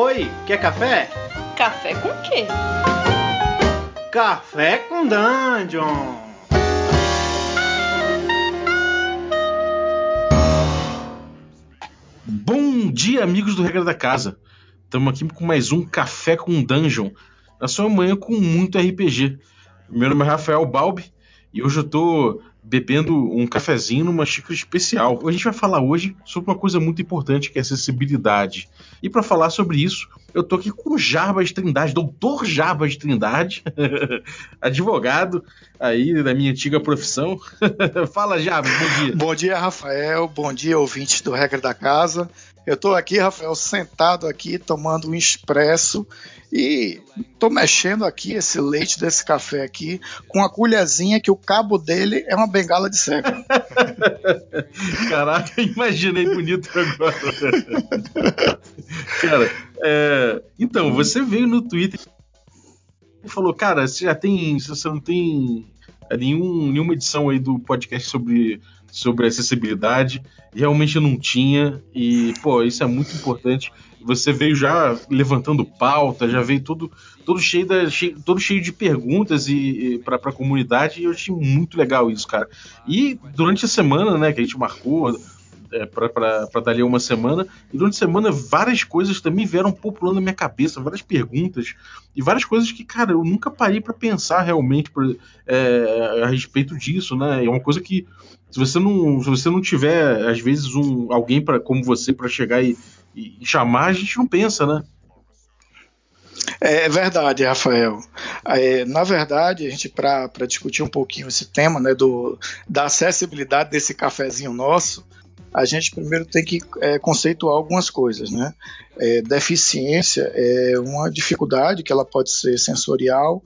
Oi, quer café? Café com quê? Café com Dungeon! Bom dia, amigos do Regra da Casa. Estamos aqui com mais um Café com Dungeon, na sua manhã com muito RPG. Meu nome é Rafael Balbi e hoje eu tô bebendo um cafezinho numa xícara especial. A gente vai falar hoje sobre uma coisa muito importante que é acessibilidade. E para falar sobre isso, eu tô aqui com o Jarbas Trindade, doutor Jarbas Trindade, advogado aí da minha antiga profissão. Fala, Jarbas, bom dia. Bom dia, Rafael. Bom dia, ouvintes do Regra da Casa. Eu estou aqui, Rafael, sentado aqui, tomando um expresso e tô mexendo aqui esse leite desse café aqui com uma colherzinha que o cabo dele é uma bengala de cego. Caraca, imaginei bonito agora. Cara, é, então, você veio no Twitter e falou, cara, você já tem. Você não tem nenhum, nenhuma edição aí do podcast sobre sobre acessibilidade. Realmente não tinha. E, pô, isso é muito importante. Você veio já levantando pauta, já veio tudo, todo, cheio, da, cheio, todo cheio de perguntas e, e para a comunidade. E eu achei muito legal isso, cara. E durante a semana, né, que a gente marcou. É, para dali uma semana, e durante a semana várias coisas também vieram populando na minha cabeça, várias perguntas, e várias coisas que, cara, eu nunca parei para pensar realmente é, a respeito disso, né? É uma coisa que se você não, se você não tiver, às vezes, um, alguém como você para chegar e, e, chamar, a gente não pensa, né? É, é verdade, Rafael. É, na verdade, a gente, para discutir um pouquinho esse tema né, do, da acessibilidade desse cafezinho nosso, a gente primeiro tem que é, conceituar algumas coisas, né? É, deficiência é uma dificuldade que ela pode ser sensorial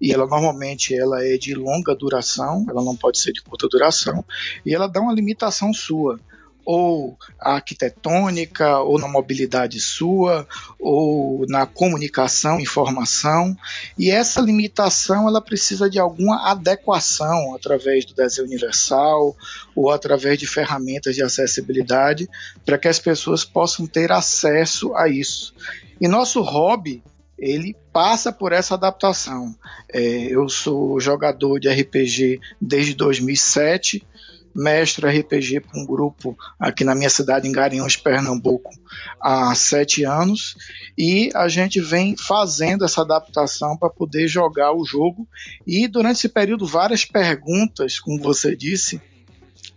e ela normalmente ela é de longa duração, ela não pode ser de curta duração e ela dá uma limitação sua ou arquitetônica, ou na mobilidade sua, ou na comunicação, informação. E essa limitação ela precisa de alguma adequação através do desenho universal ou através de ferramentas de acessibilidade para que as pessoas possam ter acesso a isso. E nosso hobby ele passa por essa adaptação. É, eu sou jogador de RPG desde 2007 mestre RPG para um grupo aqui na minha cidade, em Garanhuns, Pernambuco, há sete anos, e a gente vem fazendo essa adaptação para poder jogar o jogo. E durante esse período, várias perguntas, como você disse,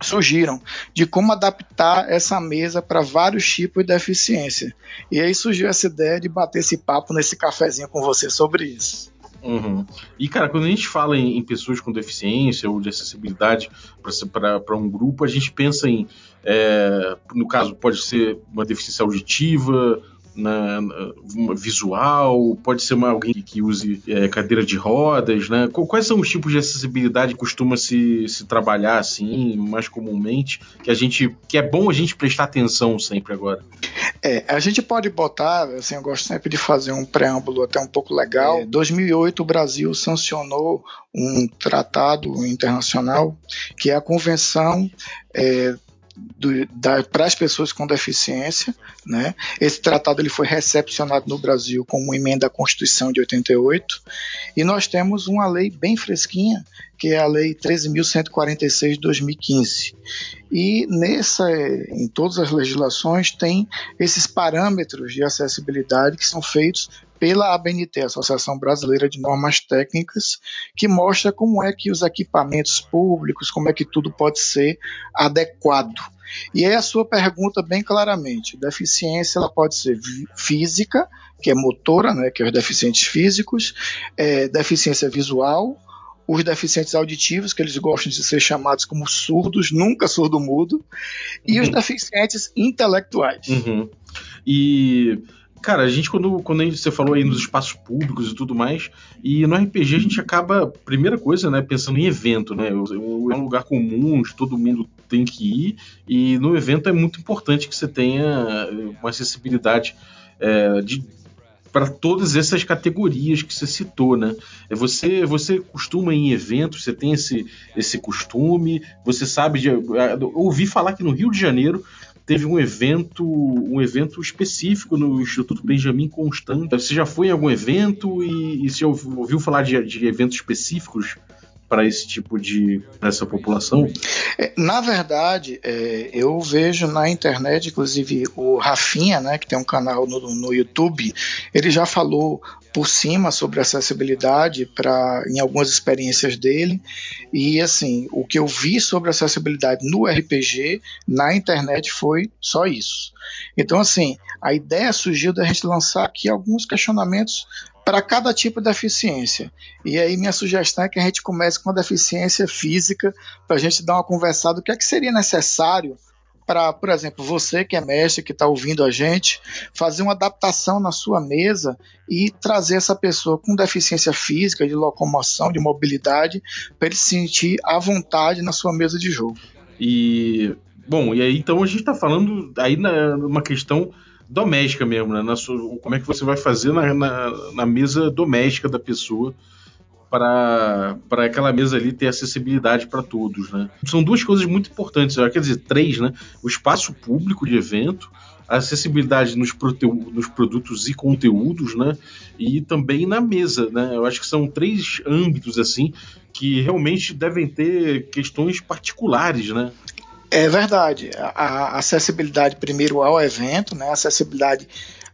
surgiram de como adaptar essa mesa para vários tipos de deficiência. E aí surgiu essa ideia de bater esse papo nesse cafezinho com você sobre isso. Uhum. E, cara, quando a gente fala em, em, pessoas com deficiência ou de acessibilidade para um grupo, a gente pensa em, é, no caso, pode ser uma deficiência auditiva, na, na, visual, pode ser uma, alguém que use é, cadeira de rodas, né? Quais são os tipos de acessibilidade que costuma se, se trabalhar assim, mais comumente, que a gente que é bom a gente prestar atenção sempre agora? É, a gente pode botar, assim, eu gosto sempre de fazer um preâmbulo até um pouco legal. Em é, 2008 o Brasil sancionou um tratado internacional que é a Convenção é, para as pessoas com deficiência. Né? Esse tratado ele foi recepcionado no Brasil como emenda à Constituição de 88 e nós temos uma lei bem fresquinha que é a Lei 13.146 de 2015. E nessa, em todas as legislações, tem esses parâmetros de acessibilidade que são feitos pela ABNT, Associação Brasileira de Normas Técnicas, que mostra como é que os equipamentos públicos, como é que tudo pode ser adequado. E é a sua pergunta bem claramente. Deficiência ela pode ser física, que é motora, né, que é os deficientes físicos, é, deficiência visual, os deficientes auditivos, que eles gostam de ser chamados como surdos, nunca surdo-mudo, e uhum. os deficientes intelectuais. Uhum. E Cara, a gente, quando, quando você falou aí nos espaços públicos e tudo mais, e no RPG a gente acaba, primeira coisa, né, pensando em evento, né? É um lugar comum, todo mundo tem que ir, e no evento é muito importante que você tenha uma acessibilidade é, de, para todas essas categorias que você citou, né? É você, você costuma em eventos, você tem esse, esse costume, você sabe de. Eu ouvi falar que no Rio de Janeiro teve um evento, um evento específico no Instituto Benjamin Constant. Você já foi em algum evento e, e se ouviu falar de, de eventos específicos para esse tipo de essa população? É, na verdade, é, eu vejo na internet, inclusive o Rafinha, né, que tem um canal no, no YouTube, ele já falou por cima sobre acessibilidade para em algumas experiências dele e assim o que eu vi sobre acessibilidade no RPG na internet foi só isso então assim a ideia surgiu da gente lançar aqui alguns questionamentos para cada tipo de deficiência. E aí minha sugestão é que a gente comece com a deficiência física, para a gente dar uma conversada do que é que seria necessário para, por exemplo, você que é mestre, que está ouvindo a gente, fazer uma adaptação na sua mesa e trazer essa pessoa com deficiência física, de locomoção, de mobilidade, para ele se sentir à vontade na sua mesa de jogo. E, bom, e aí então a gente está falando aí numa questão doméstica mesmo, né? Sua, como é que você vai fazer na, na, na mesa doméstica da pessoa para aquela mesa ali ter acessibilidade para todos, né? São duas coisas muito importantes, quer dizer, três, né? O espaço público de evento, a acessibilidade nos, nos produtos e conteúdos, né? E também na mesa, né? Eu acho que são três âmbitos assim que realmente devem ter questões particulares, né? É verdade. A acessibilidade primeiro ao evento, né? acessibilidade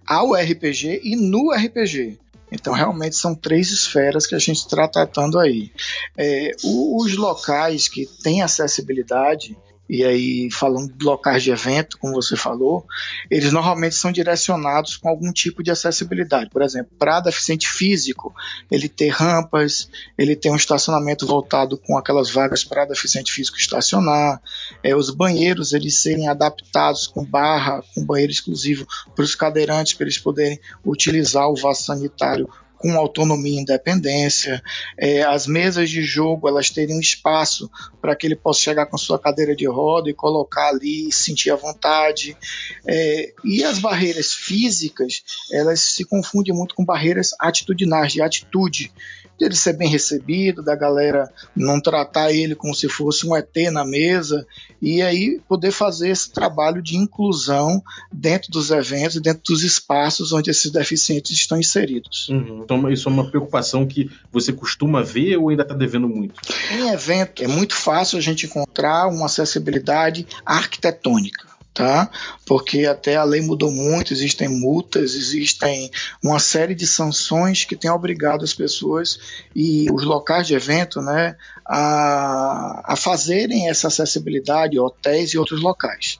ao RPG e no RPG. Então, realmente são três esferas que a gente está tratando aí. É, os locais que têm acessibilidade, e aí falando de locais de evento, como você falou, eles normalmente são direcionados com algum tipo de acessibilidade. Por exemplo, para deficiente físico, ele ter rampas, ele tem um estacionamento voltado com aquelas vagas para deficiente físico estacionar, é, os banheiros eles serem adaptados com barra, com banheiro exclusivo para os cadeirantes, para eles poderem utilizar o vaso sanitário com autonomia e independência, é, as mesas de jogo elas teriam espaço para que ele possa chegar com sua cadeira de roda e colocar ali sentir à vontade. É, e as barreiras físicas elas se confundem muito com barreiras atitudinais, de atitude dele ser bem recebido, da galera não tratar ele como se fosse um ET na mesa, e aí poder fazer esse trabalho de inclusão dentro dos eventos, dentro dos espaços onde esses deficientes estão inseridos. Uhum. Então, isso é uma preocupação que você costuma ver ou ainda está devendo muito? Em evento, é muito fácil a gente encontrar uma acessibilidade arquitetônica tá? Porque até a lei mudou muito, existem multas, existem uma série de sanções que têm obrigado as pessoas e os locais de evento, né, a, a fazerem essa acessibilidade, hotéis e outros locais.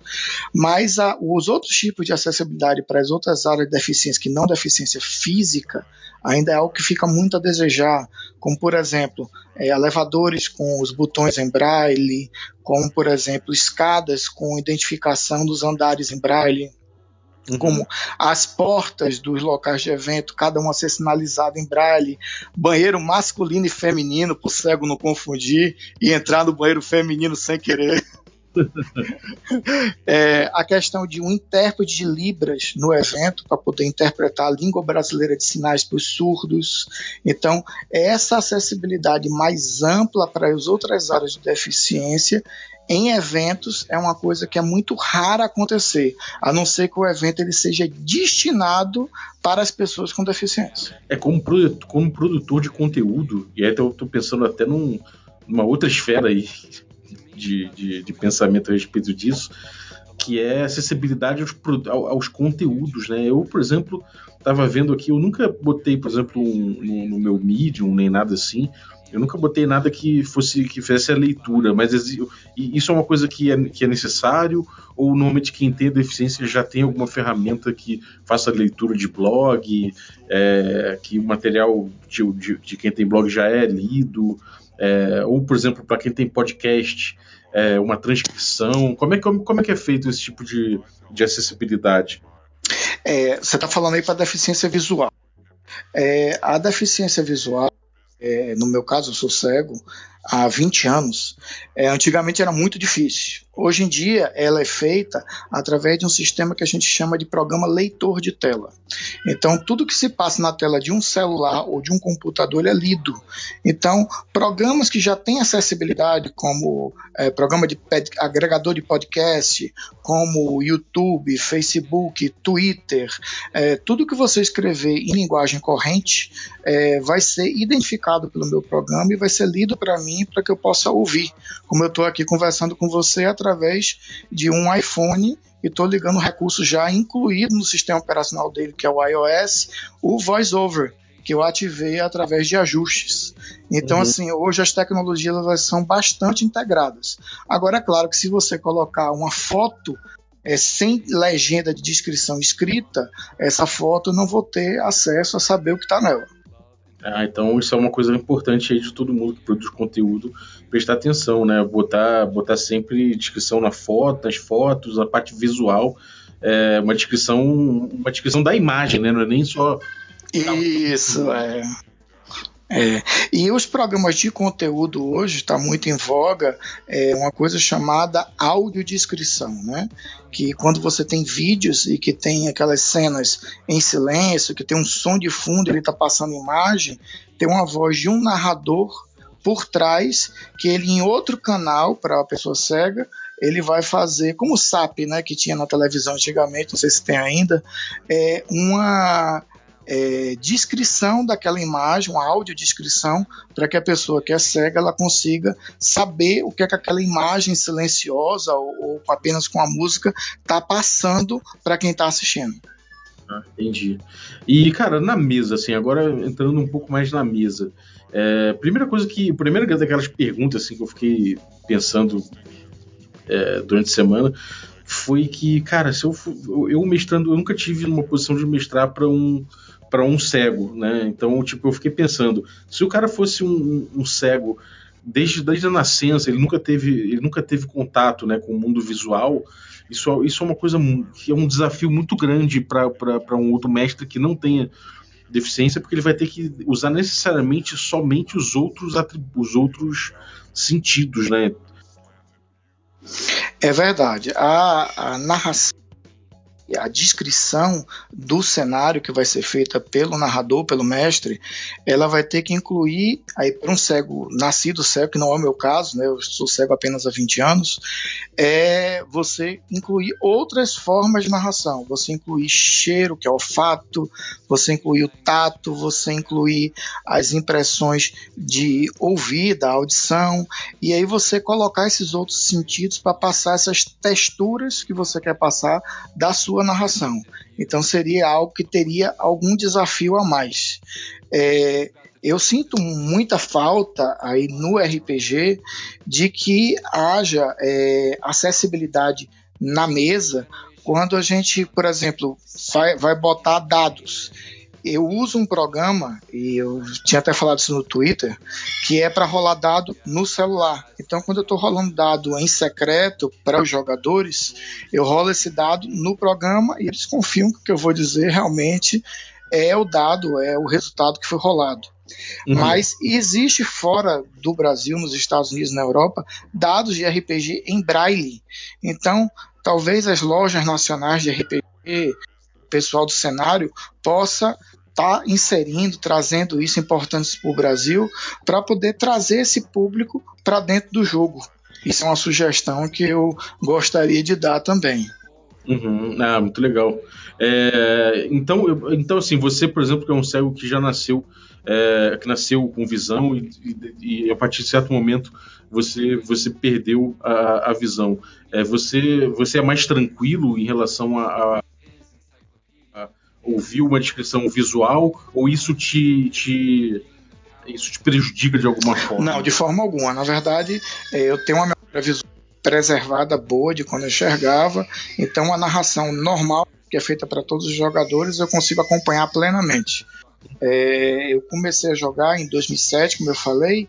Mas a, os outros tipos de acessibilidade para as outras áreas de deficiência, que não deficiência física, ainda é algo que fica muito a desejar, como por exemplo, é, elevadores com os botões em braille, como por exemplo, escadas com identificação dos andares em braille, Uhum. como as portas dos locais de evento, cada uma ser sinalizada em braille, banheiro masculino e feminino, para o cego não confundir, e entrar no banheiro feminino sem querer. é, a questão de um intérprete de Libras no evento para poder interpretar a língua brasileira de sinais para os surdos. Então, essa acessibilidade mais ampla para as outras áreas de deficiência em eventos é uma coisa que é muito rara acontecer, a não ser que o evento ele seja destinado para as pessoas com deficiência. É como, como produtor de conteúdo, e aí eu estou pensando até num, numa outra esfera aí de, de, de, pensamento a respeito disso, que é acessibilidade aos, aos conteúdos. Né? Eu, por exemplo, estava vendo aqui, eu nunca botei, por exemplo, um, no, meu Medium, nem nada assim, eu nunca botei nada que fosse que fizesse a leitura, mas isso é uma coisa que é, que é necessário ou normalmente quem tem deficiência já tem alguma ferramenta que faça leitura de blog, é, que o material de, de, de, quem tem blog já é lido, é, ou por exemplo para quem tem podcast, é, uma transcrição. Como é, como, como é que é feito esse tipo de, de acessibilidade? É, você está falando aí para deficiência visual. É, a deficiência visual é, no meu caso, eu sou cego há 20 anos. É, antigamente era muito difícil. Hoje em dia, ela é feita através de um sistema que a gente chama de programa leitor de tela. Então, tudo que se passa na tela de um celular ou de um computador é lido. Então, programas que já têm acessibilidade, como é, programa de agregador de podcast, como YouTube, Facebook, Twitter, é, tudo que você escrever em linguagem corrente é, vai ser identificado pelo meu programa e vai ser lido para mim para que eu possa ouvir. Como eu estou aqui conversando com você através de um iPhone e estou ligando o recurso já incluído no sistema operacional dele, que é o iOS, o VoiceOver, que eu ativei através de ajustes. Então, uhum. assim, hoje as tecnologias elas são bastante integradas. Agora, é claro que se você colocar uma foto é, sem legenda de descrição escrita, essa foto eu não vou ter acesso a saber o que está nela. Ah, então isso é uma coisa importante aí de todo mundo que produz conteúdo prestar atenção, né? Botar, botar sempre descrição na foto, nas fotos, a parte visual, é, uma descrição, uma descrição da imagem, né? Não é nem só isso é. É, e os programas de conteúdo hoje está muito em voga é uma coisa chamada audiodescrição, né? Que quando você tem vídeos e que tem aquelas cenas em silêncio, que tem um som de fundo, ele está passando imagem, tem uma voz de um narrador por trás que ele em outro canal para a pessoa cega ele vai fazer como o SAP, né, que tinha na televisão antigamente, não sei se tem ainda, é uma é, descrição daquela imagem, uma audiodescrição, para que a pessoa que é cega ela consiga saber o que, é que aquela imagem silenciosa ou, ou apenas com a música está passando para quem está assistindo. Ah, entendi. E, cara, na mesa, assim, agora entrando um pouco mais na mesa. É, primeira coisa que. Primeira daquelas perguntas assim, que eu fiquei pensando é, durante a semana foi que, cara, se eu, eu mestrando, eu nunca tive uma posição de mestrar para um para um cego, né? Então, tipo, eu fiquei pensando, se o cara fosse um, um, cego desde, desde a nascença, ele nunca teve, ele nunca teve contato, né, com o mundo visual, isso, isso é uma coisa que é um desafio muito grande para um outro mestre que não tenha deficiência, porque ele vai ter que usar necessariamente somente os outros os outros sentidos, né? É verdade. A, a narração a descrição do cenário que vai ser feita pelo narrador, pelo mestre, ela vai ter que incluir, aí para um cego, nascido cego, que não é o meu caso, né, eu sou cego apenas há 20 anos, é você incluir outras formas de narração. Você incluir cheiro, que é olfato, você incluir o tato, você incluir as impressões de ouvir, da audição, e aí você colocar esses outros sentidos para passar essas texturas que você quer passar da sua sua narração. Então seria algo que teria algum desafio a mais. É, eu sinto muita falta aí no RPG de que haja é, acessibilidade na mesa quando a gente, por exemplo, vai, vai botar dados eu uso um programa, e eu tinha até falado isso no Twitter, que é para rolar dado no celular. Então, quando eu estou rolando dado em secreto para os jogadores, eu rolo esse dado no programa e eles confiam que o que eu vou dizer realmente é o dado, é o resultado que foi rolado. Uhum. Mas existe fora do Brasil, nos Estados Unidos, na Europa, dados de RPG em braille. Então, talvez as lojas nacionais de RPG, pessoal do cenário, possa está inserindo, trazendo isso importante para o Brasil, para poder trazer esse público para dentro do jogo. Isso é uma sugestão que eu gostaria de dar também. Uhum. Ah, muito legal. É, então, então, assim, você, por exemplo, que é um cego que já nasceu, é, que nasceu com visão e, e, e, a partir de certo momento você, você perdeu a, a visão. É, você, você é mais tranquilo em relação a ouvir uma descrição visual ou isso te, te isso te prejudica de alguma forma? Não, de forma alguma. Na verdade, é, eu tenho uma memória visual preservada boa de quando eu enxergava, então a narração normal que é feita para todos os jogadores eu consigo acompanhar plenamente. É, eu comecei a jogar em 2007, como eu falei,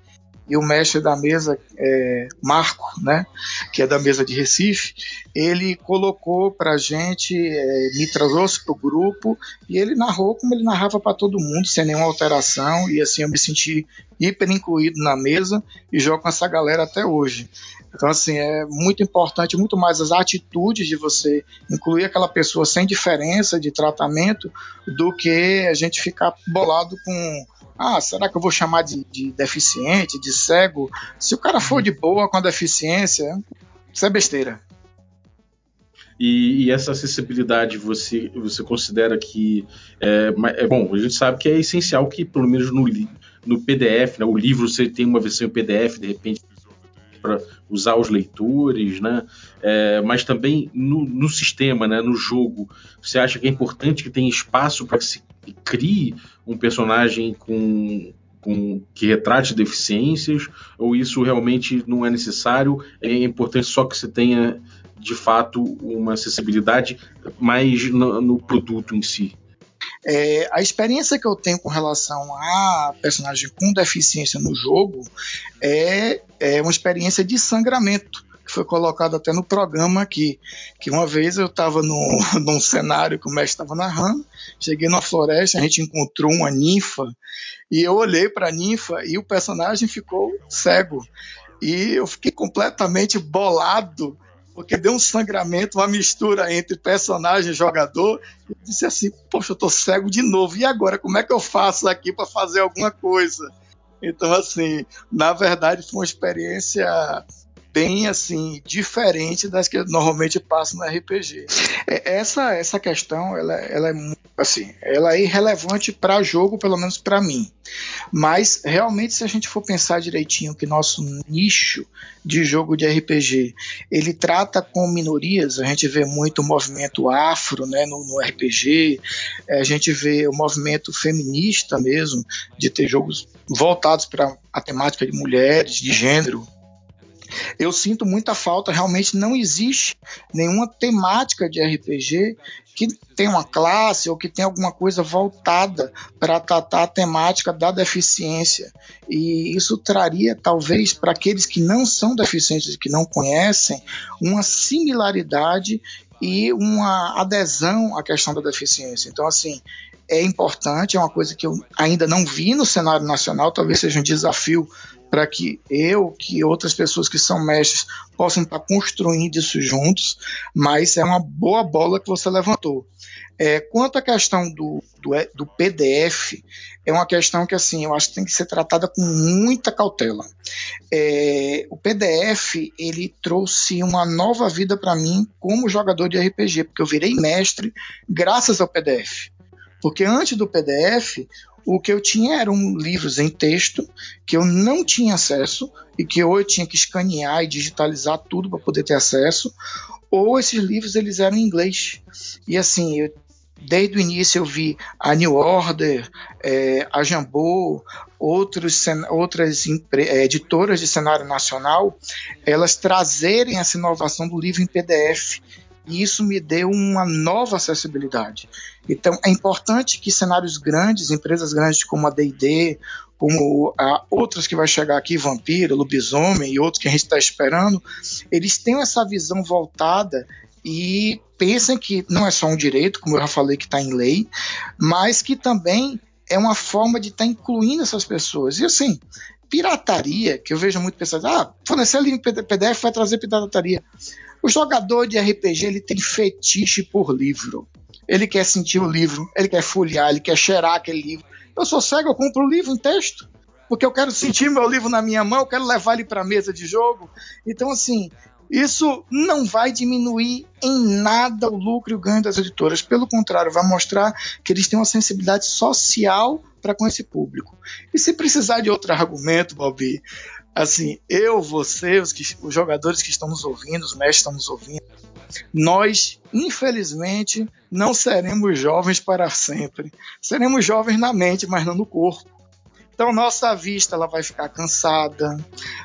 e o mestre da mesa, é, Marco, né, que é da mesa de Recife, ele colocou para gente, é, me trouxe para o grupo e ele narrou como ele narrava para todo mundo, sem nenhuma alteração, e assim eu me senti hiper incluído na mesa e jogo com essa galera até hoje. Então, assim, é muito importante, muito mais as atitudes de você incluir aquela pessoa sem diferença de tratamento do que a gente ficar bolado com. Ah, será que eu vou chamar de, de deficiente, de cego? Se o cara for de boa com a deficiência, isso é besteira. E, e, essa acessibilidade você, você considera que é, é, bom? A gente sabe que é essencial que pelo menos no, no PDF, né, o livro você tem uma versão em PDF de repente para usar os leitores, né? É, mas também no, no, sistema, né, no jogo, você acha que é importante que tenha espaço para que se crie um personagem com, com que retrate deficiências? Ou isso realmente não é necessário? É importante só que você tenha de fato uma acessibilidade mais no, no produto em si. É, a experiência que eu tenho com relação a personagem com deficiência no jogo é, é uma experiência de sangramento que foi colocado até no programa aqui, que uma vez eu estava num, cenário que o mestre estava narrando, cheguei numa floresta, a gente encontrou uma ninfa, e eu olhei para a ninfa e o personagem ficou cego. E eu fiquei completamente bolado porque deu um sangramento, uma mistura entre personagem e jogador. Eu disse assim: Poxa, eu tô cego de novo, e agora? Como é que eu faço aqui para fazer alguma coisa? Então, assim, na verdade, foi uma experiência bem assim diferente das que normalmente passam no RPG. É, essa essa questão ela, ela é assim, ela é irrelevante para jogo, pelo menos para mim. Mas realmente se a gente for pensar direitinho que nosso nicho de jogo de RPG, ele trata com minorias, a gente vê muito o movimento afro, né, no, no RPG, a gente vê o movimento feminista mesmo, de ter jogos voltados para a temática de mulheres, de gênero, eu sinto muita falta, realmente não existe nenhuma temática de RPG que tem uma classe ou que tem alguma coisa voltada para tratar a temática da deficiência. E isso traria, talvez, para aqueles que não são deficientes e que não conhecem, uma similaridade e uma adesão à questão da deficiência. Então, assim, é importante, é uma coisa que eu ainda não vi no cenário nacional, talvez seja um desafio para que eu, que outras pessoas que são mestres possam estar construindo isso juntos, mas é uma boa bola que você levantou. É, quanto à questão do, do, do, PDF, é uma questão que assim eu acho que tem que ser tratada com muita cautela. É, o PDF ele trouxe uma nova vida para mim como jogador de RPG, porque eu virei mestre graças ao PDF. Porque antes do PDF, o que eu tinha eram livros em texto que eu não tinha acesso e que ou eu tinha que escanear e digitalizar tudo para poder ter acesso, ou esses livros eles eram em inglês. E assim, eu, desde o início eu vi a New Order, é, a Jambô, outros, outras é, editoras de cenário nacional, elas trazerem essa inovação do livro em PDF e isso me deu uma nova acessibilidade. Então é importante que cenários grandes, empresas grandes como a D&D, como a outras que vai chegar aqui, Vampiro, Lobisomem e outros que a gente está esperando, eles tenham essa visão voltada e pensem que não é só um direito, como eu já falei que está em lei, mas que também é uma forma de estar tá incluindo essas pessoas. E assim, pirataria, que eu vejo muito pessoas, ah, fornecer livro PDF vai trazer pirataria. O jogador de RPG ele tem fetiche por livro. Ele quer sentir o livro, ele quer folhear, ele quer cheirar aquele livro. Eu sou cego, eu compro o livro em texto, porque eu quero sentir meu livro na minha mão, eu quero levar ele para a mesa de jogo. Então, assim, isso não vai diminuir em nada o lucro e o ganho das editoras. Pelo contrário, vai mostrar que eles têm uma sensibilidade social para com esse público. E se precisar de outro argumento, Bobby, assim, eu, você, os, que, os jogadores que estão nos ouvindo, os mestres que estão nos ouvindo, nós, infelizmente, não seremos jovens para sempre. Seremos jovens na mente, mas não no corpo. Então nossa vista ela vai ficar cansada.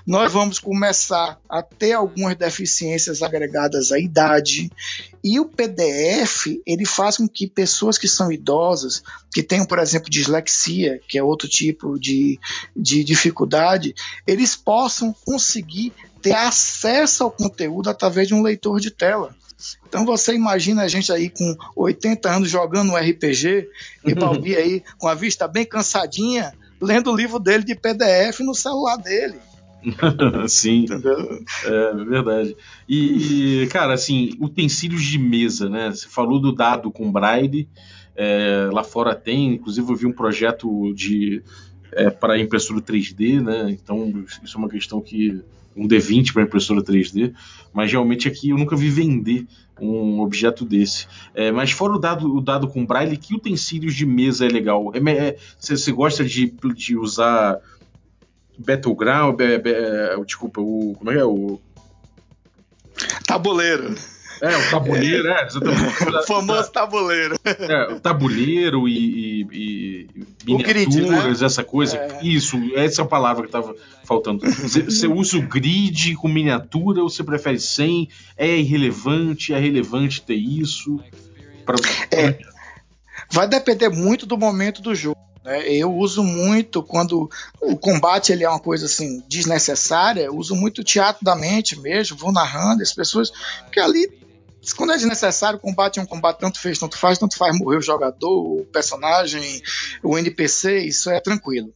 Nós vamos começar a ter algumas deficiências agregadas à idade. E o PDF ele faz com que pessoas que são idosas, que tenham, por exemplo, dislexia, que é outro tipo de, de dificuldade, eles possam conseguir ter acesso ao conteúdo através de um leitor de tela. Então você imagina a gente aí com 80 anos jogando um RPG e Balbi aí com a vista bem cansadinha, lendo o livro dele de PDF no celular dele. Sim, é verdade. E, cara, assim, utensílios de mesa, né? Você falou do dado com braille, é, lá fora tem, inclusive eu vi um projeto de é, para impressora 3D, né? Então isso é uma questão que um D20 para impressora 3D, mas realmente aqui eu nunca vi vender um objeto desse. É, mas fora o dado, o dado com braille, que utensílios de mesa é legal? Você é, gosta de, de usar Battleground, be, be, desculpa, o como é que é o tabuleiro? É, o tabuleiro, é, o famoso tabuleiro. É, o tabuleiro e, e, e miniaturas, grid, né? essa coisa. É. Isso, essa é a palavra que estava faltando. Você usa o grid com miniatura ou você prefere sem? É irrelevante? É relevante ter isso? Pra... É, vai depender muito do momento do jogo. Né? Eu uso muito quando o combate ele é uma coisa assim desnecessária, eu uso muito teatro da mente mesmo, vou narrando as pessoas, porque ali quando é desnecessário, o combate é um combate, tanto fez, tanto faz, tanto faz morrer o jogador, o personagem, o NPC, isso é tranquilo.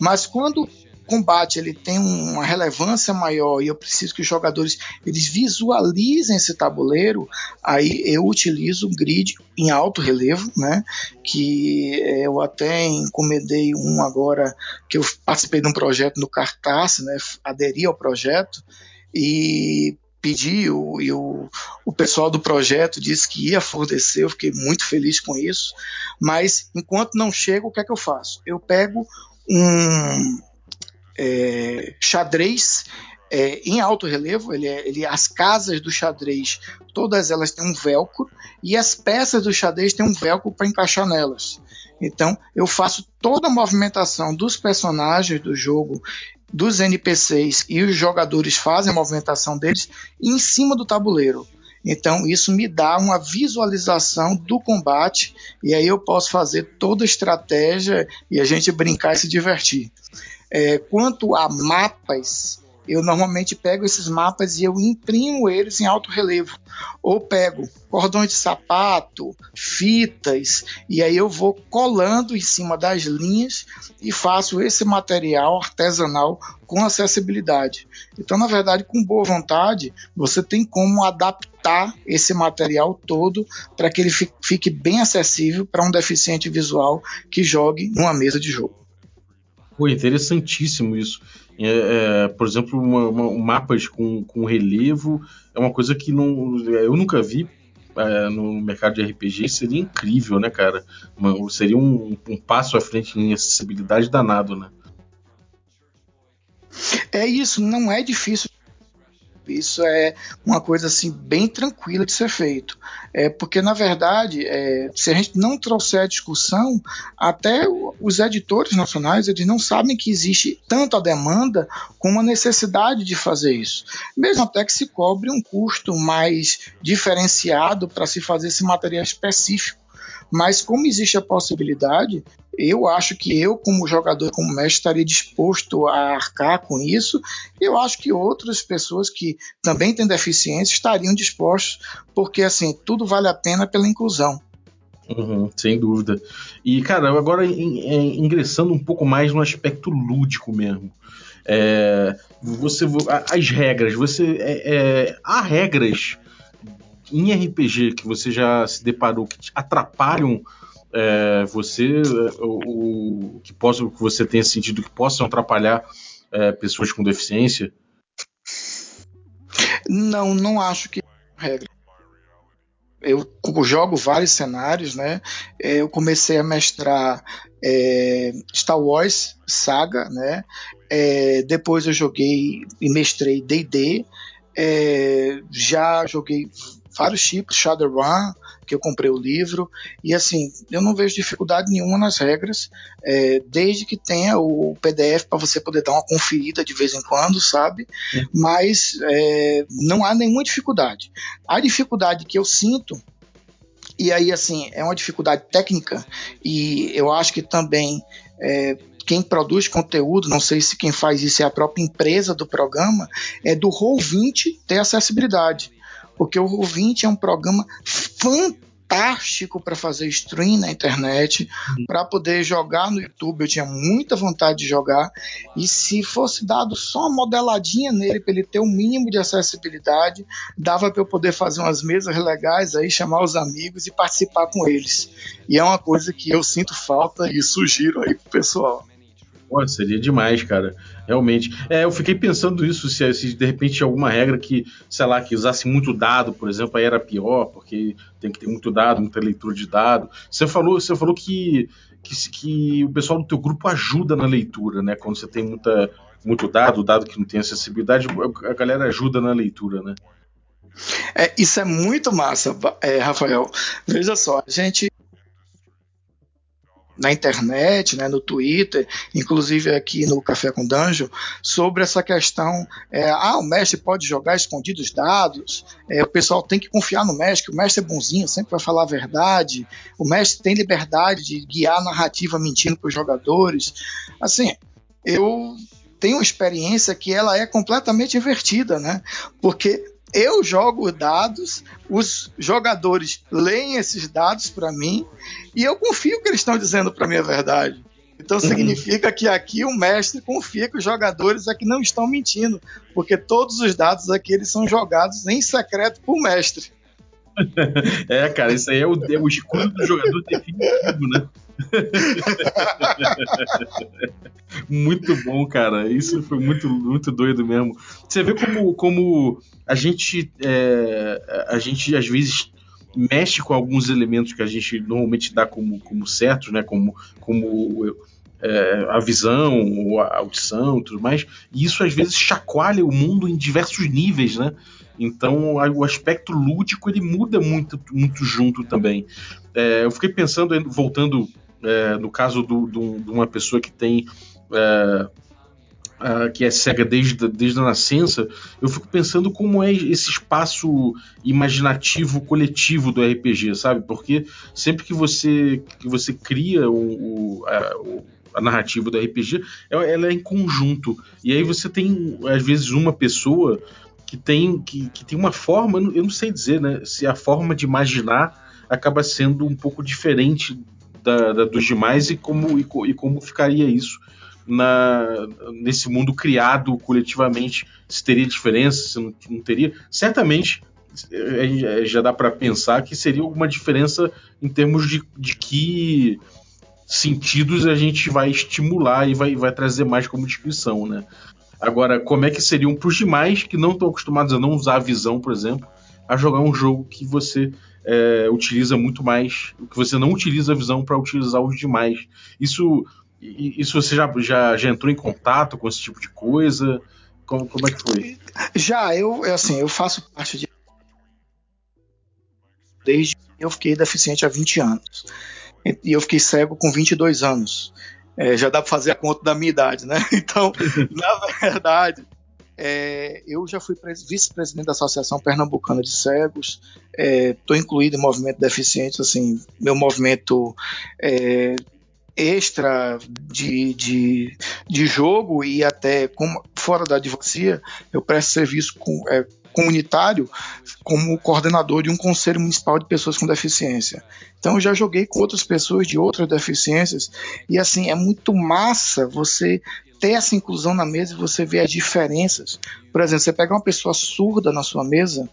Mas quando combate ele tem uma relevância maior e eu preciso que os jogadores eles visualizem esse tabuleiro, aí eu utilizo um grid em alto relevo, né? Que eu até encomendei um agora que eu participei de um projeto no cartaz, né? Aderi ao projeto e pedi o, e o, o pessoal do projeto disse que ia fornecer, eu fiquei muito feliz com isso. Mas enquanto não chega, o que é que eu faço? Eu pego um é, xadrez é, em alto relevo, ele, é, ele, as casas do xadrez, todas elas têm um velcro e as peças do xadrez têm um velcro para encaixar nelas. Então eu faço toda a movimentação dos personagens do jogo, dos NPCs e os jogadores fazem a movimentação deles em cima do tabuleiro. Então, isso me dá uma visualização do combate e aí eu posso fazer toda a estratégia e a gente brincar e se divertir. É, quanto a mapas, eu normalmente pego esses mapas e eu imprimo eles em alto relevo. Ou pego cordões de sapato, fitas, e aí eu vou colando em cima das linhas e faço esse material artesanal com acessibilidade. Então, na verdade, com boa vontade, você tem como adaptar esse material todo para que ele fique bem acessível para um deficiente visual que jogue numa mesa de jogo. Pô, interessantíssimo isso. É, é, por exemplo, uma, uma, mapas com, com relevo é uma coisa que não, eu nunca vi é, no mercado de RPG. Seria incrível, né, cara? Uma, seria um, um, passo à frente em acessibilidade danado, né? É isso, não é difícil isso é uma coisa assim bem tranquila de ser feito, é porque na verdade, é, se a gente não trouxer a discussão, até os editores nacionais eles não sabem que existe tanto a demanda como a necessidade de fazer isso, mesmo até que se cobre um custo mais diferenciado para se fazer esse material específico. Mas como existe a possibilidade, eu acho que eu, como jogador, como mestre, estaria disposto a arcar com isso. Eu acho que outras pessoas que também têm deficiência estariam dispostos, porque assim, tudo vale a pena pela inclusão. Uhum, sem dúvida. E, cara, agora ingressando um pouco mais no aspecto lúdico mesmo. É, você, as regras, você é, é, há regras em RPG que você já se deparou que atrapalham é, você, o, o, que possa, que você tenha sentido que possam atrapalhar é, pessoas com deficiência? Não, não acho que é regra. Eu jogo vários cenários, né? É, eu comecei a mestrar é, Star Wars Saga, né? É, depois eu joguei e mestrei D&D. É, já joguei vários tipos, Shadowrun, que eu comprei o livro, e assim, eu não vejo dificuldade nenhuma nas regras, é, desde que tenha o PDF para você poder dar uma conferida de vez em quando, sabe? Mas é, não há nenhuma dificuldade. A dificuldade que eu sinto e aí, assim, é uma dificuldade técnica, e eu acho que também é, quem produz conteúdo, não sei se quem faz isso é a própria empresa do programa, é do Roll20 ter acessibilidade porque o Roll20 é um programa fantástico fantástico para fazer stream na internet, uhum. para poder jogar no YouTube. Eu tinha muita vontade de jogar. E se fosse dado só uma modeladinha nele para ele ter o um mínimo de acessibilidade, dava para eu poder fazer umas mesas legais aí, chamar os amigos e participar com eles. E é uma coisa que eu sinto falta e sugiro aí pro pessoal. Pô, seria demais, cara. Realmente. É, eu fiquei pensando isso, se, se, de repente alguma regra que, sei lá, que usasse muito dado, por exemplo, aí era pior, porque tem que ter muito dado, muita leitura de dado. Você falou, você falou que, que, que o pessoal do teu grupo ajuda na leitura, né? Quando você tem muita, muito dado, dado que não tem acessibilidade, a galera ajuda na leitura, né? É, isso é muito massa, é, Rafael. Veja só, a gente na internet, né, no Twitter, inclusive aqui no Café com Danjo, sobre essa questão, é, ah, o mestre pode jogar escondidos dados, é, o pessoal tem que confiar no mestre, o mestre é bonzinho, sempre vai falar a verdade, o mestre tem liberdade de guiar a narrativa mentindo para os jogadores. Assim, eu tenho uma experiência que ela é completamente invertida, né? Porque eu jogo dados, os jogadores leem esses dados para mim e eu confio que eles estão dizendo para mim a verdade. Então uhum. significa que aqui o mestre confia que os jogadores aqui não estão mentindo, porque todos os dados aqui eles são jogados em secreto por mestre. É, cara, isso aí é o, é o escudo do jogador definitivo, né? Muito bom, cara. Isso foi muito, muito doido mesmo. Você vê como, como a gente é, a gente às vezes mexe com alguns elementos que a gente normalmente dá como, como certos, né? Como, como é, a visão, a audição, tudo mais. E isso às vezes chacoalha o mundo em diversos níveis, né? Então o aspecto lúdico ele muda muito, muito junto também. É, eu fiquei pensando, voltando é, no caso do, do, de uma pessoa que tem é, que é cega desde, desde a nascença, eu fico pensando como é esse espaço imaginativo coletivo do RPG, sabe? Porque sempre que você, que você cria o, o, a, a narrativa do RPG, ela, ela, é em conjunto. E aí você tem, às vezes, uma pessoa que tem, que, que tem uma forma, eu não sei dizer, né? Se a forma de imaginar acaba sendo um pouco diferente da, da, dos demais e como, e, e, como ficaria isso na, nesse mundo criado coletivamente, se teria diferença, se não, não teria. Certamente é, é, já dá para pensar que seria alguma diferença em termos de, de que sentidos a gente vai estimular e vai, vai trazer mais como descrição, né? Agora, como é que seriam para os demais que não estão acostumados a não usar a visão, por exemplo, a jogar um jogo que você é, utiliza muito mais, que você não utiliza a visão para utilizar os demais. Isso, isso você já, já, já entrou em contato com esse tipo de coisa? Como, como é que foi? Já, eu assim, eu faço parte de desde que eu fiquei deficiente há 20 anos. E eu fiquei cego com 22 anos. É, já dá para fazer a conta da minha idade, né? Então, na verdade, é, eu já fui vice-presidente da Associação Pernambucana de Cegos, estou é, incluído em movimento deficiente, assim, meu movimento é, extra de, de, de jogo e até com, fora da advocacia, eu presto serviço com, é, comunitário como coordenador de um conselho municipal de pessoas com deficiência. Então eu já joguei com outras pessoas de outras deficiências e assim é muito massa você ter essa inclusão na mesa e você ver as diferenças. Por exemplo, você pegar uma pessoa surda na sua mesa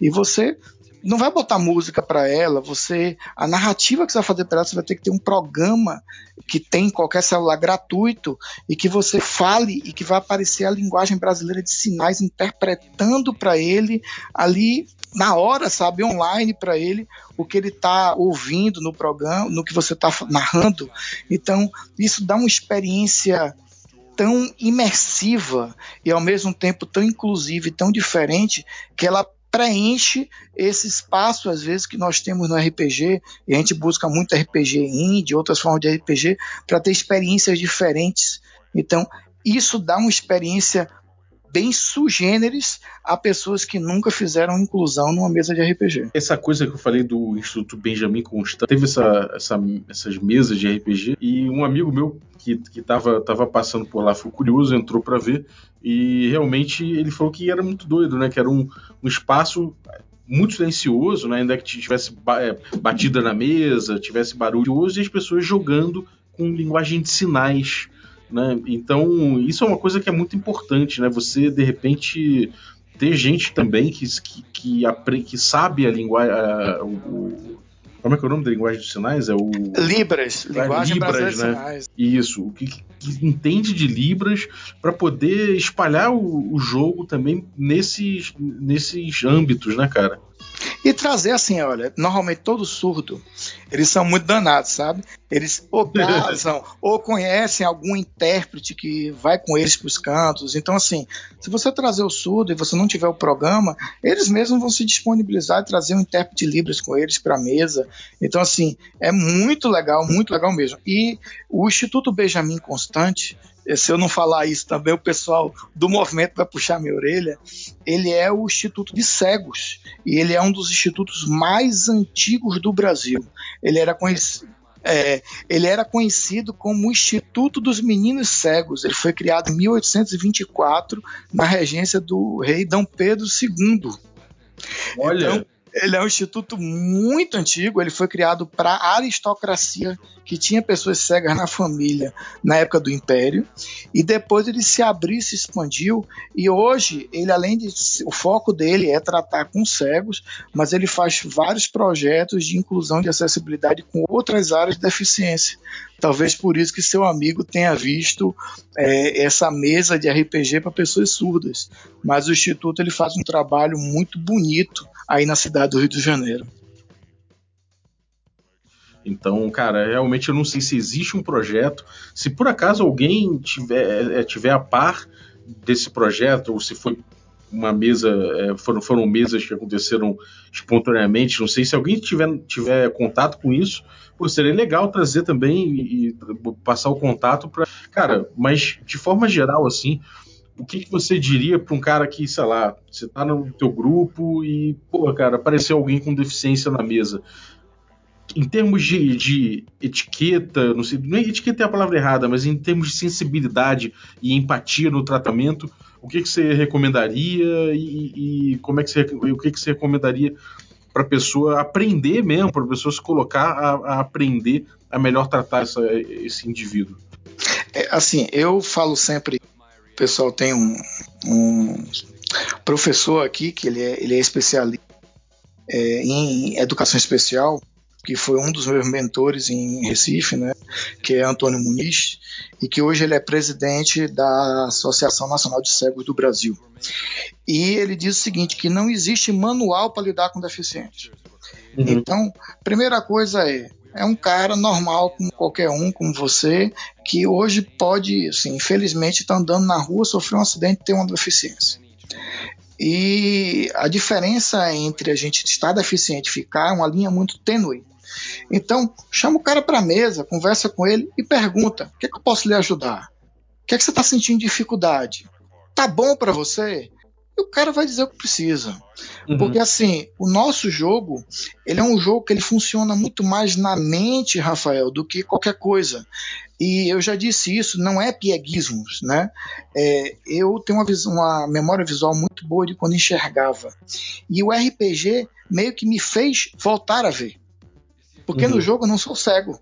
e você não vai botar música para ela, você a narrativa que você vai fazer para ela, você vai ter que ter um programa que tem em qualquer celular gratuito e que você fale e que vai aparecer a linguagem brasileira de sinais interpretando para ele ali na hora, sabe, online para ele o que ele está ouvindo no programa, no que você está narrando. Então, isso dá uma experiência tão imersiva e ao mesmo tempo tão inclusiva e tão diferente que ela preenche esse espaço às vezes que nós temos no RPG e a gente busca muito RPG indie, outras formas de RPG para ter experiências diferentes. Então, isso dá uma experiência bem sugêneres a pessoas que nunca fizeram inclusão numa mesa de RPG. Essa coisa que eu falei do Instituto Benjamin Constant, teve essa, essa, essas mesas de RPG e um amigo meu que, que tava, tava passando por lá ficou curioso, entrou para ver e realmente ele falou que era muito doido, né? Que era um, um espaço muito silencioso, né? ainda que tivesse é, batida na mesa, tivesse barulho, e as pessoas jogando com linguagem de sinais. Né? Então, isso é uma coisa que é muito importante, né? Você, de repente, ter gente também que, que, que, que sabe a linguagem. O, como é que é o nome da linguagem de sinais? É o. Libras, é, linguagem Libras, né? sinais. Isso, que, que entende de Libras para poder espalhar o, o, jogo também nesses, nesses âmbitos, né, cara? E trazer assim, olha, normalmente todo surdo, eles são muito danados, sabe? Eles ou casam ou conhecem algum intérprete que vai com eles para os cantos. Então, assim, se você trazer o surdo e você não tiver o programa, eles mesmos vão se disponibilizar e trazer um intérprete de Libras com eles para a mesa. Então, assim, é muito legal, muito legal mesmo. E o Instituto Benjamin Constante, se eu não falar isso também, o pessoal do movimento vai puxar minha orelha. Ele é o Instituto de Cegos e ele é um dos institutos mais antigos do Brasil. Ele era conhecido. É, ele era conhecido como o Instituto dos Meninos Cegos. Ele foi criado em 1824 na regência do rei Dom Pedro II. Olha. Então, ele é um instituto muito antigo, ele foi criado para a aristocracia que tinha pessoas cegas na família na época do Império, e depois ele se abriu se expandiu, e hoje ele além de o foco dele é tratar com cegos, mas ele faz vários projetos de inclusão de acessibilidade com outras áreas de deficiência. Talvez por isso que seu amigo tenha visto é, essa mesa de RPG para pessoas surdas, mas o instituto ele faz um trabalho muito bonito aí na cidade do Rio de Janeiro. Então, cara, realmente eu não sei se existe um projeto. Se por acaso alguém tiver, é, tiver a par desse projeto, ou se foi uma mesa, é, foram, foram mesas que aconteceram espontaneamente, não sei se alguém tiver, tiver contato com isso, pô, seria legal trazer também e, e passar o contato para. Cara, mas de forma geral, assim, o que, que você diria para um cara que, sei lá, você tá no teu grupo e, pô, cara, apareceu alguém com deficiência na mesa. Em termos de, de etiqueta, não sei, é etiqueta é a palavra errada, mas em termos de sensibilidade e empatia no tratamento, o que, que você recomendaria e, e como é que você, o que, que você recomendaria para a pessoa aprender mesmo, para a pessoa se colocar a, a, aprender a melhor tratar essa, esse indivíduo? É, assim, eu falo sempre o pessoal tem um, um professor aqui que ele é, ele é especialista é, em educação especial, que foi um dos meus mentores em Recife, né, que é Antônio Muniz, e que hoje ele é presidente da Associação Nacional de Cegos do Brasil. E ele diz o seguinte, que não existe manual para lidar com deficiente. Uhum. Então, primeira coisa é é um cara normal como qualquer um, como você, que hoje pode, assim, infelizmente, estar tá andando na rua, sofrer um acidente e ter uma deficiência. E a diferença entre a gente estar deficiente e ficar é uma linha muito tênue. Então, chama o cara para a mesa, conversa com ele e pergunta: o que, é que eu posso lhe ajudar? O que, é que você está sentindo dificuldade? Tá bom para você? E o cara vai dizer o que precisa. Uhum. Porque assim, o nosso jogo, ele é um jogo que ele funciona muito mais na mente, Rafael, do que qualquer coisa. E eu já disse isso, não é pieguismos, né? É, eu tenho uma, visão, uma memória visual muito boa de quando enxergava. E o RPG meio que me fez voltar a ver. Porque uhum. no jogo eu não sou cego.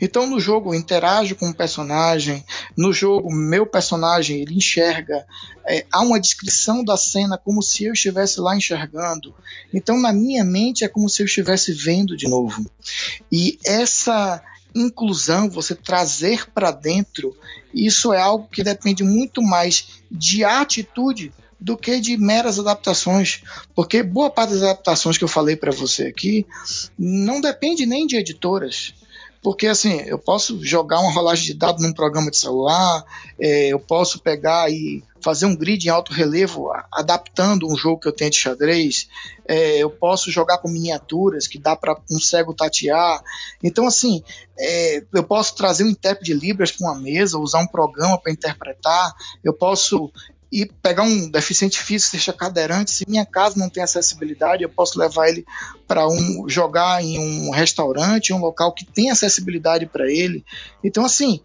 Então no jogo eu interajo com o personagem, no jogo meu personagem ele enxerga, é, há uma descrição da cena como se eu estivesse lá enxergando. Então na minha mente é como se eu estivesse vendo de novo. E essa inclusão, você trazer para dentro, isso é algo que depende muito mais de atitude do que de meras adaptações, porque boa parte das adaptações que eu falei para você aqui não depende nem de editoras. Porque assim, eu posso jogar uma rolagem de dados num programa de celular, é, eu posso pegar e fazer um grid em alto relevo adaptando um jogo que eu tenho de xadrez, é, eu posso jogar com miniaturas que dá para um cego tatear. Então, assim, é, eu posso trazer um intérprete de Libras para uma mesa, usar um programa para interpretar, eu posso e pegar um deficiente físico, seja cadeirante, se minha casa não tem acessibilidade, eu posso levar ele para um jogar em um restaurante, um local que tem acessibilidade para ele. Então, assim,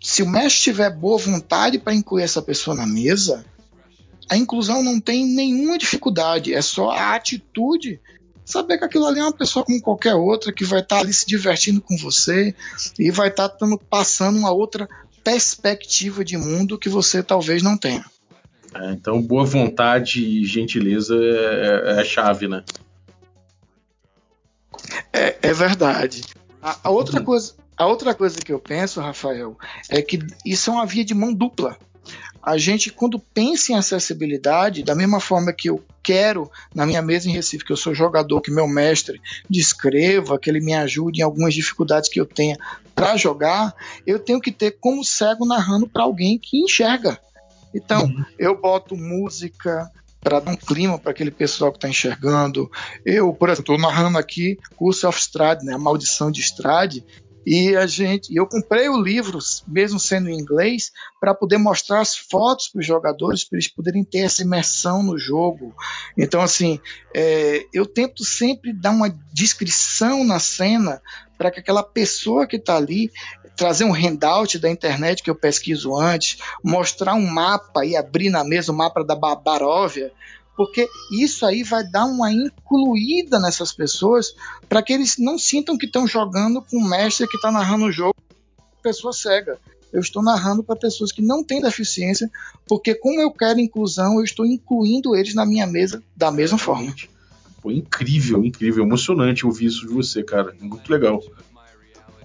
se o mestre tiver boa vontade para incluir essa pessoa na mesa, a inclusão não tem nenhuma dificuldade, é só a atitude saber que aquilo ali é uma pessoa como qualquer outra que vai estar tá ali se divertindo com você e vai estar tá passando uma outra perspectiva de mundo que você talvez não tenha. É, então, boa vontade e gentileza é, é, a chave, né? É, é verdade. A, a, outra coisa, a outra coisa que eu penso, Rafael, é que isso é uma via de mão dupla a gente, quando pensa em acessibilidade, da mesma forma que eu quero na minha mesa em Recife, que eu sou jogador, que meu mestre descreva, que ele me ajude em algumas dificuldades que eu tenha para jogar, eu tenho que ter como cego narrando para alguém que enxerga. Então, uhum. eu boto música, para dar um clima para aquele pessoal que está enxergando. Eu, por exemplo, estou narrando aqui Curse of Strade, né, a maldição de Strade, e a gente, eu comprei o livro, mesmo sendo em inglês, para poder mostrar as fotos para os jogadores, para eles poderem ter essa imersão no jogo. Então, assim, é, eu tento sempre dar uma descrição na cena para que aquela pessoa que está ali trazer um handout da internet que eu pesquiso antes, mostrar um mapa e abrir na mesa o mapa da Baróvia, porque isso aí vai dar uma incluída nessas pessoas para que eles não sintam que estão jogando com o mestre que está narrando o jogo, pessoa cega. Eu estou narrando para pessoas que não têm deficiência, porque como eu quero inclusão, eu estou incluindo eles na minha mesa da mesma forma. Pô, incrível, incrível, emocionante ouvir isso de você, cara. Muito legal.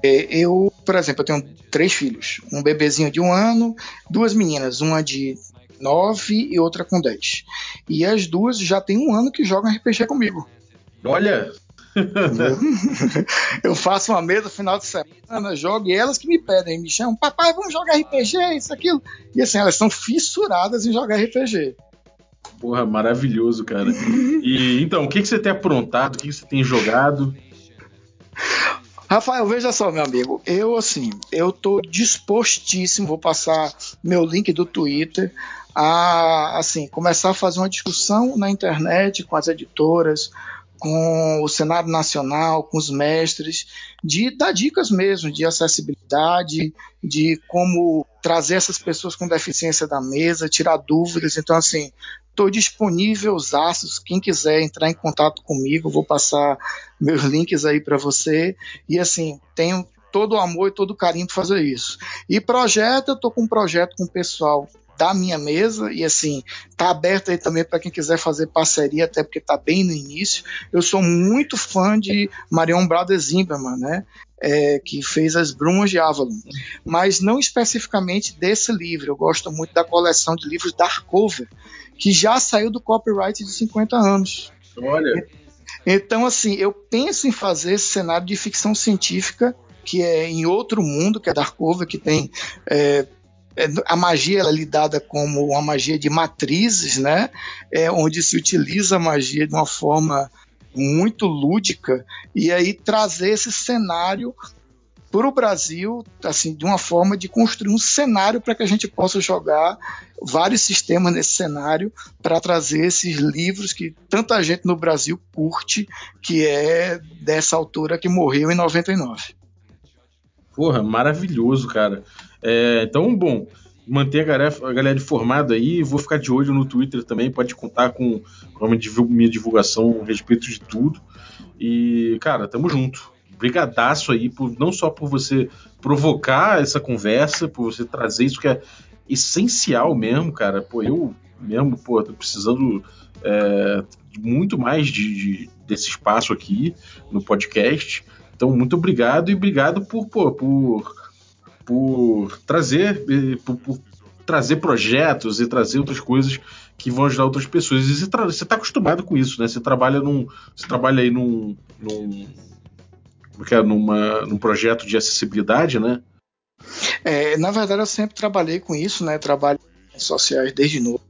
É, eu, por exemplo, eu tenho três filhos. Um bebezinho de um ano, duas meninas, uma de 9 e outra com 10. E as duas já tem um ano que jogam RPG comigo. Olha! eu faço uma mesa final de semana, jogo e elas que me pedem, me chamam, papai, vamos jogar RPG, isso, aquilo. E assim, elas são fissuradas em jogar RPG. Porra, maravilhoso, cara. E então, o que, que você tem aprontado? O que, que você tem jogado? Rafael, veja só, meu amigo. Eu, assim, eu tô dispostíssimo, vou passar meu link do Twitter a assim começar a fazer uma discussão na internet com as editoras, com o cenário nacional, com os mestres, de dar dicas mesmo de acessibilidade, de como trazer essas pessoas com deficiência da mesa, tirar dúvidas. Então, assim, estou disponível, os aços, quem quiser entrar em contato comigo, vou passar meus links aí para você. E assim, tenho todo o amor e todo o carinho para fazer isso. E projeto, eu estou com um projeto com o pessoal da minha mesa e assim tá aberto aí também para quem quiser fazer parceria até porque tá bem no início. Eu sou muito fã de Marion Brothers Zimmerman né? É, que fez as Brumas de Avalon. Mas não especificamente desse livro. Eu gosto muito da coleção de livros Darkover que já saiu do copyright de 50 anos. Olha. Então assim eu penso em fazer esse cenário de ficção científica que é em outro mundo, que é Darkover, que tem é, a magia é lidada como uma magia de matrizes, né? É, onde se utiliza a magia de uma forma muito lúdica e aí trazer esse cenário para o Brasil, assim, de uma forma de construir um cenário para que a gente possa jogar vários sistemas nesse cenário para trazer esses livros que tanta gente no Brasil curte, que é dessa autora que morreu em 99. Porra, maravilhoso, cara. É, então, bom, manter a galera, a galera informada aí. Vou ficar de olho no Twitter também. Pode contar com, a minha divulgação a respeito de tudo. E, cara, tamo junto. Brigadaço aí, por, não só por você provocar essa conversa, por você trazer isso que é essencial mesmo, cara. Pô, eu mesmo, pô, tô precisando é, muito mais de, de, desse espaço aqui no podcast. Então, muito obrigado e obrigado por, pô, por por trazer, por, por trazer projetos e trazer outras coisas que vão ajudar outras pessoas. E você está acostumado com isso, né? Você trabalha num, você trabalha aí num, num, é, numa, num projeto de acessibilidade, né? É, na verdade, eu sempre trabalhei com isso, né? Trabalho em sociais desde novo.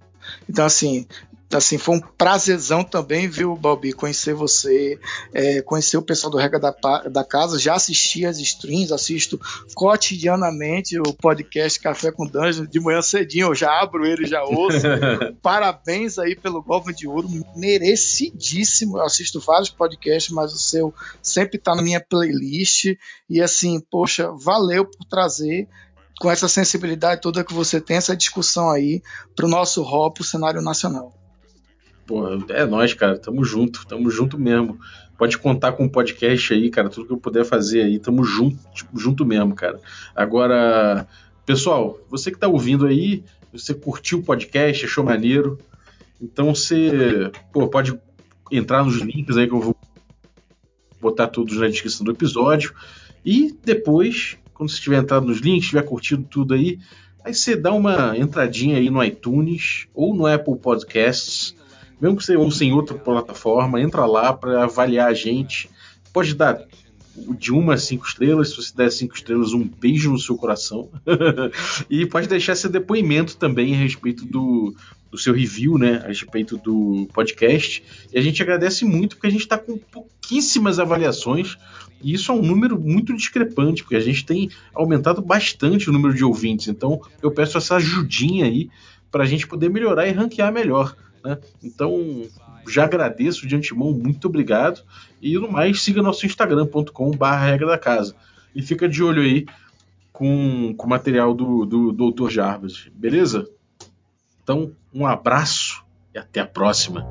Então, assim, assim, foi um prazerzão também, viu, Balbi, conhecer você, é, conhecer o pessoal do Rega da, da Casa, já assisti as streams, assisto cotidianamente o podcast Café com Dungeon, de manhã cedinho, eu já abro ele, já ouço. Parabéns aí pelo Golfo de Ouro, merecidíssimo, eu assisto vários podcasts, mas o seu sempre tá na minha playlist, e assim, poxa, valeu por trazer com essa sensibilidade toda que você tem, essa discussão aí para o nosso rol, para o cenário nacional. É nós, cara. Tamo junto, tamo junto mesmo. Pode contar com o podcast aí, cara. Tudo que eu puder fazer aí, tamo junto, tipo, junto mesmo, cara. Agora, pessoal, você que tá ouvindo aí, você curtiu o podcast, achou maneiro, então você pô, pode entrar nos links aí que eu vou botar todos na descrição do episódio. E depois, quando você tiver entrado nos links, tiver curtido tudo aí, aí você dá uma entradinha aí no iTunes ou no Apple Podcasts mesmo que você use em outra plataforma, entra lá para avaliar a gente. Pode dar de uma a cinco estrelas. Se você der cinco estrelas, um beijo no seu coração. e pode deixar seu depoimento também a respeito do, do seu review, né? A respeito do podcast. E a gente agradece muito porque a gente está com pouquíssimas avaliações. E isso é um número muito discrepante, porque a gente tem aumentado bastante o número de ouvintes. Então eu peço essa ajudinha aí para a gente poder melhorar e ranquear melhor. Né? Então, já agradeço de antemão, muito obrigado. E no mais, siga nosso instagram.com.br regra da casa. E fica de olho aí com, o material do, do, do Dr. Jarvis, beleza? Então, um abraço e até a próxima.